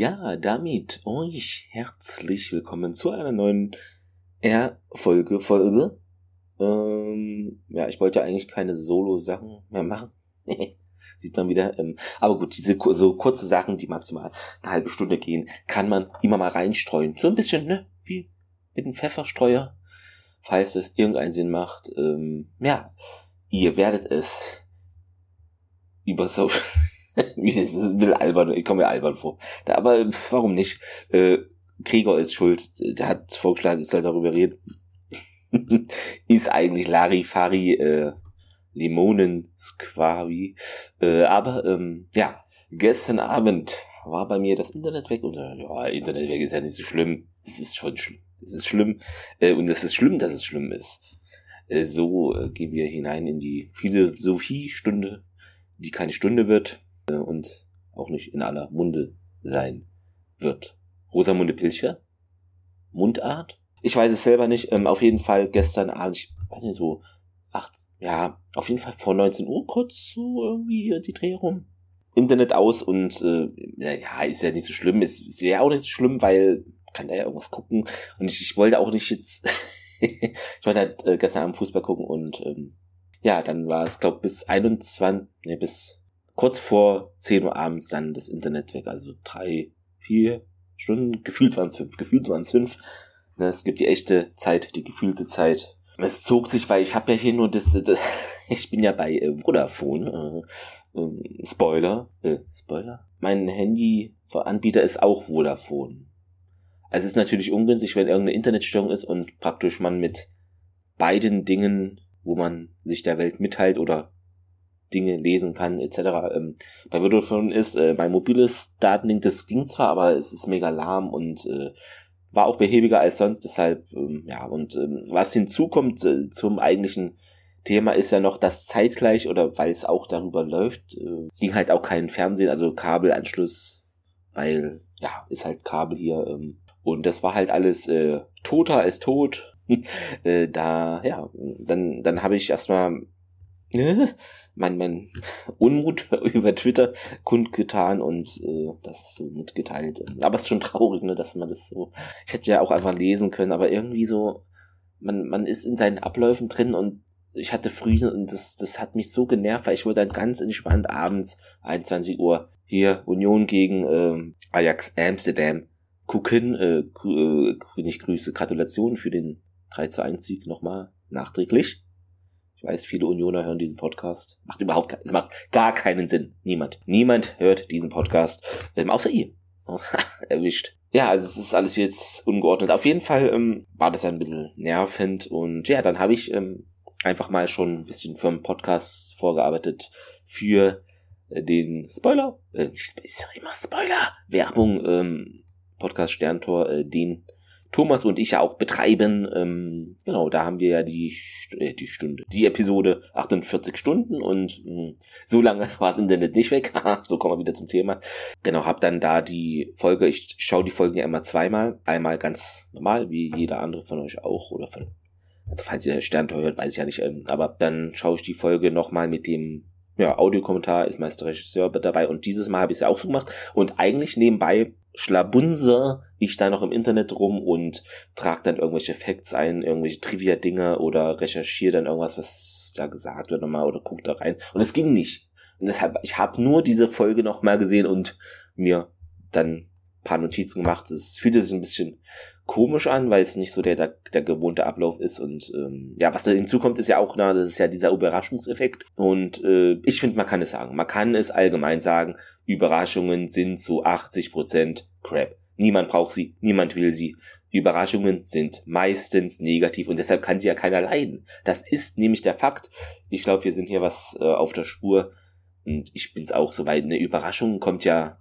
Ja, damit euch herzlich willkommen zu einer neuen R-Folge, Folge. Ähm, ja, ich wollte eigentlich keine Solo-Sachen mehr machen. Sieht man wieder. Ähm, aber gut, diese so kurze Sachen, die maximal eine halbe Stunde gehen, kann man immer mal reinstreuen. So ein bisschen, ne? Wie mit einem Pfefferstreuer. Falls es irgendeinen Sinn macht. Ähm, ja, ihr werdet es über Social das ist ein bisschen albern, ich komme mir albern vor. Aber warum nicht? Äh, Gregor ist schuld, der hat vorgeschlagen, ich soll darüber reden. ist eigentlich Larifari äh, Limonen Squavi. Äh, aber ähm, ja, gestern Abend war bei mir das Internet weg und äh, ja, Internet weg ist ja nicht so schlimm. Es ist schon schlimm. Es ist schlimm äh, und es ist schlimm, dass es schlimm ist. Äh, so äh, gehen wir hinein in die Philosophie-Stunde, die keine Stunde wird und auch nicht in aller Munde sein wird. Rosamunde Pilcher? Mundart? Ich weiß es selber nicht. Ähm, auf jeden Fall gestern Abend, ich weiß nicht, so acht, ja, auf jeden Fall vor 19 Uhr kurz so irgendwie die Dreh rum. Internet aus und äh, ja, ist ja nicht so schlimm. Ist, ist ja auch nicht so schlimm, weil kann da ja irgendwas gucken. Und ich, ich wollte auch nicht jetzt, ich wollte halt äh, gestern Abend Fußball gucken und ähm, ja, dann war es, glaube bis 21, ne, bis kurz vor 10 Uhr abends dann das Internet weg. Also drei, vier Stunden, gefühlt waren es fünf, gefühlt waren es fünf. Ne, es gibt die echte Zeit, die gefühlte Zeit. Es zog sich, weil ich habe ja hier nur das, das ich bin ja bei äh, Vodafone. Äh, äh, Spoiler, äh, Spoiler. Mein Handy-Anbieter ist auch Vodafone. Also es ist natürlich ungünstig, wenn irgendeine Internetstörung ist und praktisch man mit beiden Dingen, wo man sich der Welt mitteilt oder Dinge lesen kann, etc. Ähm, bei Vodafone ist äh, mein mobiles Datenlink, das ging zwar, aber es ist mega lahm und äh, war auch behäbiger als sonst, deshalb, ähm, ja, und ähm, was hinzukommt äh, zum eigentlichen Thema ist ja noch, dass zeitgleich oder weil es auch darüber läuft, äh, ging halt auch kein Fernsehen, also Kabelanschluss, weil, ja, ist halt Kabel hier, ähm, und das war halt alles äh, toter als tot. äh, da, ja, dann, dann habe ich erstmal mein, mein Unmut über Twitter kundgetan und äh, das so mitgeteilt. Aber es ist schon traurig, ne, dass man das so. Ich hätte ja auch einfach lesen können, aber irgendwie so, man, man ist in seinen Abläufen drin und ich hatte früh und das, das hat mich so genervt, weil ich wollte dann ganz entspannt abends 21 Uhr hier Union gegen äh, Ajax Amsterdam gucken. Äh, äh, nicht Grüße, Gratulation für den 3 zu 1 Sieg nochmal nachträglich. Ich weiß, viele Unioner hören diesen Podcast. Macht überhaupt es macht gar keinen Sinn. Niemand. Niemand hört diesen Podcast. Ähm, außer ihr. Erwischt. Ja, also es ist alles jetzt ungeordnet. Auf jeden Fall ähm, war das ein bisschen nervend und ja, dann habe ich ähm, einfach mal schon ein bisschen für einen Podcast vorgearbeitet für äh, den Spoiler. Äh, ich sag immer Spoiler. Werbung, ähm, Podcast Sterntor, äh, den Thomas und ich ja auch betreiben. Ähm, genau, da haben wir ja die, äh, die Stunde, die Episode 48 Stunden und mh, hm, so lange war das Internet nicht weg. so kommen wir wieder zum Thema. Genau, hab dann da die Folge, ich schaue die Folgen ja immer zweimal. Einmal ganz normal, wie jeder andere von euch auch oder von, also falls ihr Sternteuer hört, weiß ich ja nicht, ähm, aber dann schaue ich die Folge nochmal mit dem ja, Audiokommentar ist meist der Regisseur dabei und dieses Mal habe ich es ja auch so gemacht und eigentlich nebenbei schlabunzer ich da noch im Internet rum und trage dann irgendwelche Facts ein, irgendwelche Trivia-Dinge oder recherchiere dann irgendwas, was da gesagt wird nochmal oder guck da rein. Und es ging nicht. Und deshalb, ich habe nur diese Folge nochmal gesehen und mir dann paar Notizen gemacht. Es fühlte sich ein bisschen komisch an, weil es nicht so der, der, der gewohnte Ablauf ist. Und ähm, ja, was da hinzukommt, ist ja auch, na, das ist ja dieser Überraschungseffekt. Und äh, ich finde, man kann es sagen. Man kann es allgemein sagen, Überraschungen sind zu 80% Crap. Niemand braucht sie, niemand will sie. Überraschungen sind meistens negativ und deshalb kann sie ja keiner leiden. Das ist nämlich der Fakt. Ich glaube, wir sind hier was äh, auf der Spur und ich bin's auch soweit. Eine Überraschung kommt ja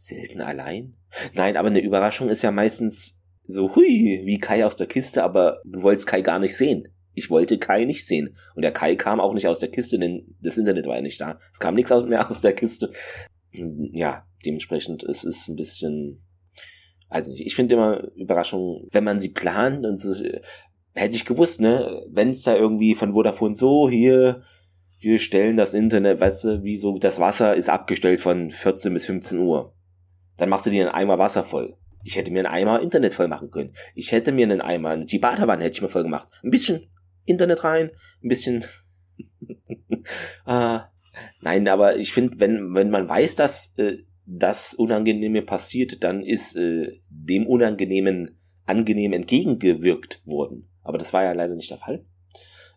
selten allein. Nein, aber eine Überraschung ist ja meistens so, hui, wie Kai aus der Kiste, aber du wolltest Kai gar nicht sehen. Ich wollte Kai nicht sehen. Und der Kai kam auch nicht aus der Kiste, denn das Internet war ja nicht da. Es kam nichts mehr aus der Kiste. Ja, dementsprechend, es ist ein bisschen, also nicht. Ich finde immer Überraschungen, wenn man sie plant und so, hätte ich gewusst, ne, wenn es da irgendwie von Vodafone so hier, wir stellen das Internet, weißt du, wie so, das Wasser ist abgestellt von 14 bis 15 Uhr Dann machst du dir einen Eimer Wasser voll. Ich hätte mir einen Eimer Internet voll machen können. Ich hätte mir einen Eimer, eine Chibata-Wanne hätte ich mir voll gemacht. Ein bisschen Internet rein, ein bisschen. ah, nein, aber ich finde, wenn, wenn man weiß, dass äh, das Unangenehme passiert, dann ist äh, dem Unangenehmen angenehm entgegengewirkt worden. Aber das war ja leider nicht der Fall.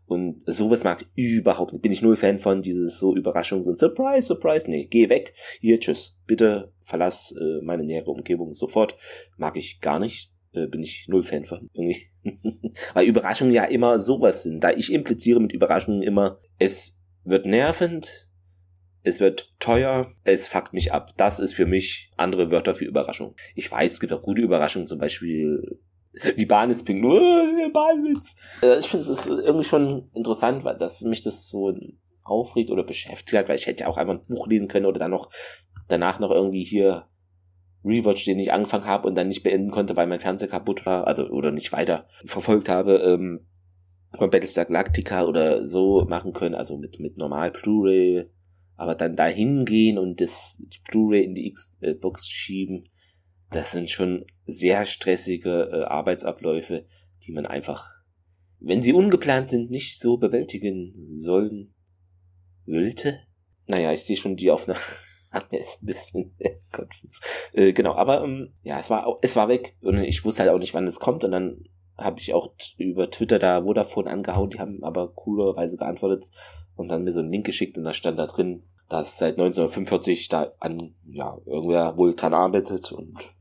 Und sowas mag ich überhaupt nicht. Bin ich null Fan von dieses so Überraschung, so ein Surprise, Surprise. Nee, geh weg. Hier, tschüss. Bitte verlass äh, meine nähere Umgebung sofort. Mag ich gar nicht. Äh, bin ich null Fan von. Irgendwie. Weil Überraschungen ja immer sowas sind. Da ich impliziere mit Überraschungen immer, es wird nervend, es wird teuer, es fuckt mich ab. Das ist für mich andere Wörter für Überraschung. Ich weiß, es gibt auch gute Überraschungen, zum Beispiel die Bahn ist pink, nur Bahnwitz. Äh, ich finde es irgendwie schon interessant, weil dass mich das so aufregt oder beschäftigt hat, weil ich hätte ja auch einfach ein Buch lesen können oder dann noch danach noch irgendwie hier Rewatch, den ich angefangen habe und dann nicht beenden konnte, weil mein Fernseher kaputt war, also oder nicht weiter verfolgt habe, ähm, von Battlestar Galactica oder so machen können, also mit mit normal Blu-ray, aber dann da hingehen und das Blu-ray in die Xbox schieben, das sind schon sehr stressige äh, Arbeitsabläufe, die man einfach, wenn sie ungeplant sind, nicht so bewältigen sollen. Wollte? Naja, ich sehe schon die Aufnahme. ist ein bisschen konfus. Äh, genau, aber ähm, ja, es war es war weg und ich wusste halt auch nicht, wann es kommt und dann habe ich auch über Twitter da Vodafone angehauen, die haben aber coolerweise geantwortet und dann mir so einen Link geschickt und da stand da drin, dass seit 1945 da an ja irgendwer wohl dran arbeitet und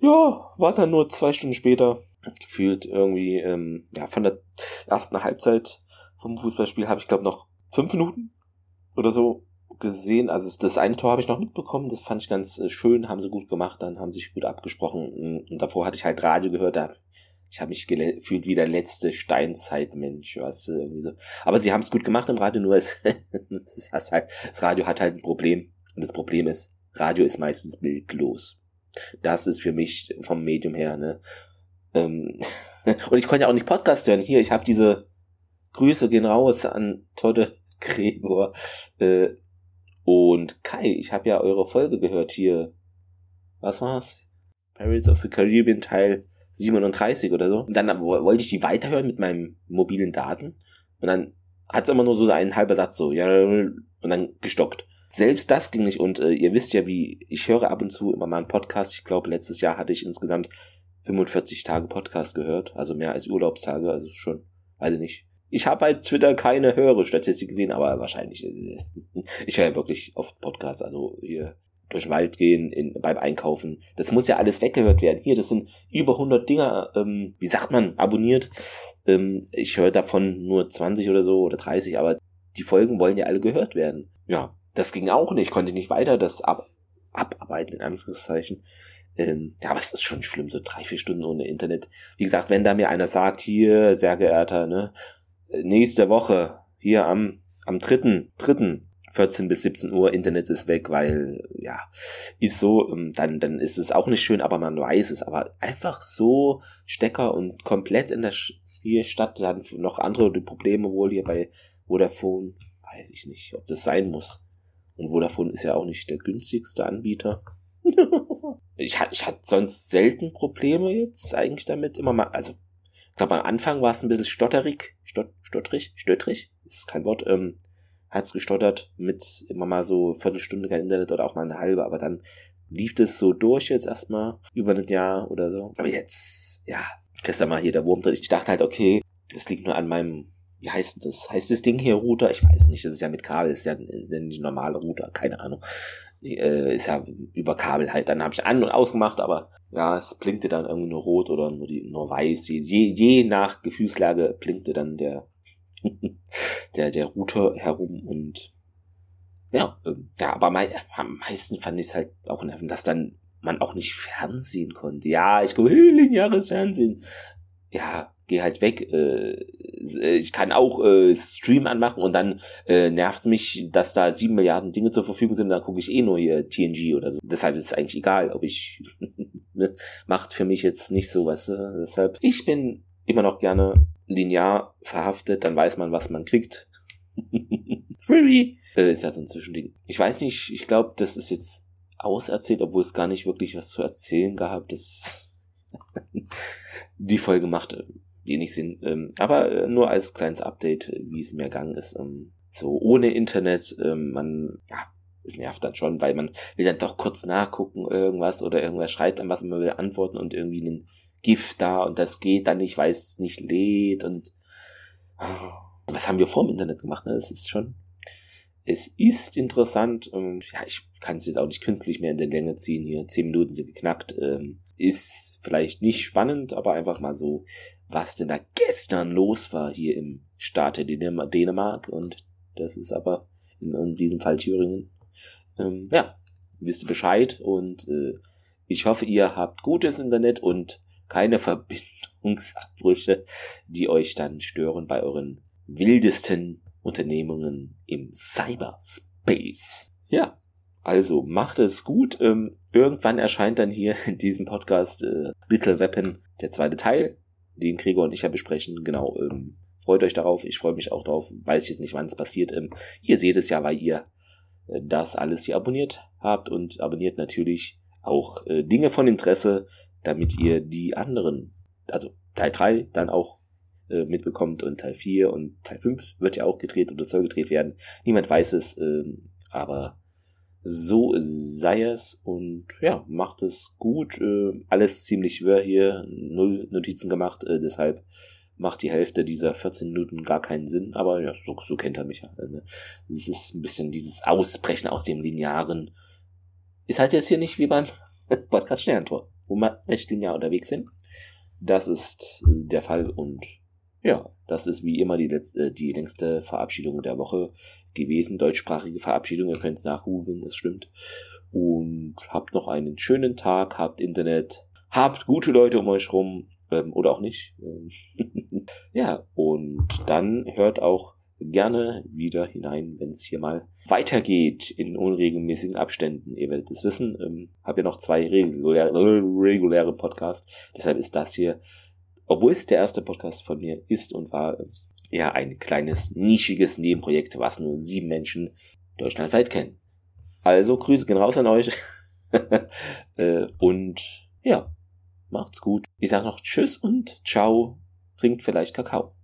ja, war dann nur zwei Stunden später. Gefühlt irgendwie, ähm, ja, von der ersten Halbzeit vom Fußballspiel habe ich, glaube noch fünf Minuten oder so gesehen. Also das eine Tor habe ich noch mitbekommen, das fand ich ganz äh, schön, haben sie gut gemacht, dann haben sie sich gut abgesprochen. Und davor hatte ich halt Radio gehört, da ich habe mich gefühlt wie der letzte Steinzeitmensch, was irgendwie so. Aber sie haben es gut gemacht im Radio, nur es, das, halt, das Radio hat halt ein Problem. Und das Problem ist, Radio ist meistens bildlos. Das ist für mich vom Medium her, ne? Ähm und ich konnte ja auch nicht Podcast hören. Hier, ich habe diese Grüße gehen raus an Todde Gregor äh, und Kai. Ich habe ja eure Folge gehört hier. Was war's? Pirates of the Caribbean Teil 37 oder so. Und dann wollte ich die weiterhören mit meinen mobilen Daten. Und dann hat es immer nur so einen halber Satz so, ja, und dann gestockt. Selbst das ging nicht und äh, ihr wisst ja, wie ich höre ab und zu immer mal einen Podcast. Ich glaube, letztes Jahr hatte ich insgesamt 45 Tage Podcast gehört, also mehr als Urlaubstage, also schon, weiß ich nicht. Ich habe bei Twitter keine höhere Statistik gesehen, aber wahrscheinlich. Äh, ich höre ja wirklich oft Podcasts, also hier durch den Wald gehen, in, beim Einkaufen. Das muss ja alles weggehört werden. Hier, das sind über 100 Dinger, ähm, wie sagt man, abonniert. Ähm, ich höre davon nur 20 oder so oder 30, aber die Folgen wollen ja alle gehört werden. Ja, das ging auch nicht, konnte nicht weiter das ab, abarbeiten, in Anführungszeichen. Ähm, ja, aber es ist schon schlimm, so drei, vier Stunden ohne Internet. Wie gesagt, wenn da mir einer sagt, hier, sehr geehrter, ne, nächste Woche, hier am, am dritten, dritten, 14 bis 17 Uhr, Internet ist weg, weil, ja, ist so, ähm, dann, dann ist es auch nicht schön, aber man weiß es. Aber einfach so Stecker und komplett in der Stadt, dann noch andere Probleme wohl hier bei Vodafone, weiß ich nicht, ob das sein muss. Und Vodafone ist ja auch nicht der günstigste Anbieter. ich, hatte, ich hatte sonst selten Probleme jetzt eigentlich damit. Immer mal, also, ich glaube, am Anfang war es ein bisschen stotterig, stott, stotterig, stöttrig, ist kein Wort, ähm, hat's gestottert mit immer mal so Viertelstunde kein Internet oder auch mal eine halbe, aber dann lief das so durch jetzt erstmal über ein Jahr oder so. Aber jetzt, ja, gestern mal hier der Wurm drin. Ich dachte halt, okay, das liegt nur an meinem wie heißt das? Heißt das Ding hier Router? Ich weiß nicht, das ist ja mit Kabel, das ist ja nicht normale Router, keine Ahnung. Äh, ist ja über Kabel halt. Dann habe ich an- und ausgemacht, aber ja, es blinkte dann irgendwie nur rot oder nur, die, nur weiß. Je, je nach Gefühlslage blinkte dann der, der, der Router herum und ja, ähm, ja, aber mei am meisten fand ich es halt auch nervend, dass dann man auch nicht Fernsehen konnte. Ja, ich gucke, lineares Fernsehen. Ja, geh halt weg. Äh, ich kann auch äh, Stream anmachen und dann äh, nervt es mich, dass da sieben Milliarden Dinge zur Verfügung sind. Dann gucke ich eh nur hier TNG oder so. Deshalb ist es eigentlich egal, ob ich ne, macht für mich jetzt nicht so was. Deshalb ich bin immer noch gerne linear verhaftet. Dann weiß man, was man kriegt. Freebie äh, ist ja so ein Zwischending. Ich weiß nicht. Ich glaube, das ist jetzt auserzählt, obwohl es gar nicht wirklich was zu erzählen gab. Das die Folge macht äh, wenig Sinn. Ähm, aber äh, nur als kleines Update, äh, wie es mir ergangen ist. Ähm, so ohne Internet, ähm, man, ja, es nervt dann schon, weil man will dann doch kurz nachgucken, irgendwas oder irgendwas schreibt dann was und man will antworten und irgendwie ein GIF da und das geht dann nicht, weil es nicht lädt und oh, was haben wir vor dem Internet gemacht? Ne? Das ist schon, es ist interessant. und ja, ich kann es jetzt auch nicht künstlich mehr in den Länge ziehen. Hier zehn Minuten sind geknackt. Ähm, ist vielleicht nicht spannend, aber einfach mal so, was denn da gestern los war hier im Staate Dänemark. Und das ist aber in, in diesem Fall Thüringen. Ähm, ja, wisst ihr Bescheid und äh, ich hoffe, ihr habt gutes Internet und keine Verbindungsabbrüche, die euch dann stören bei euren wildesten Unternehmungen im Cyberspace. Ja, also macht es gut. Ähm, irgendwann erscheint dann hier in diesem Podcast äh, Little Weapon der zweite Teil, den Gregor und ich ja besprechen. Genau, ähm, freut euch darauf. Ich freue mich auch darauf. Weiß jetzt nicht, wann es passiert. Ähm, ihr seht es ja, weil ihr äh, das alles hier abonniert habt und abonniert natürlich auch äh, Dinge von Interesse, damit ihr die anderen, also Teil 3 dann auch äh, mitbekommt und Teil 4 und Teil 5 wird ja auch gedreht oder soll gedreht werden. Niemand weiß es, äh, aber so sei es und ja, macht es gut. Äh, alles ziemlich wirr hier, null Notizen gemacht, äh, deshalb macht die Hälfte dieser 14 Minuten gar keinen Sinn, aber ja, so, so kennt er mich ja. Ne? Es ist ein bisschen dieses Ausbrechen aus dem Linearen. Ist halt jetzt hier nicht wie beim Podcast Sterntor, wo wir recht linear unterwegs sind. Das ist der Fall und ja, das ist wie immer die, letzte, die längste Verabschiedung der Woche gewesen. Deutschsprachige Verabschiedung, ihr könnt es nachgoogeln, es stimmt. Und habt noch einen schönen Tag, habt Internet, habt gute Leute um euch rum ähm, oder auch nicht. ja, und dann hört auch gerne wieder hinein, wenn es hier mal weitergeht in unregelmäßigen Abständen. Ihr werdet es wissen. Ähm, hab ja noch zwei reguläre, reguläre Podcasts. Deshalb ist das hier obwohl es der erste Podcast von mir ist und war, ja ein kleines, nischiges Nebenprojekt, was nur sieben Menschen deutschlandweit kennen. Also Grüße gehen raus an euch. Äh, und ja, macht's gut. Ich sage noch Tschüss und Ciao. Trinkt vielleicht Kakao.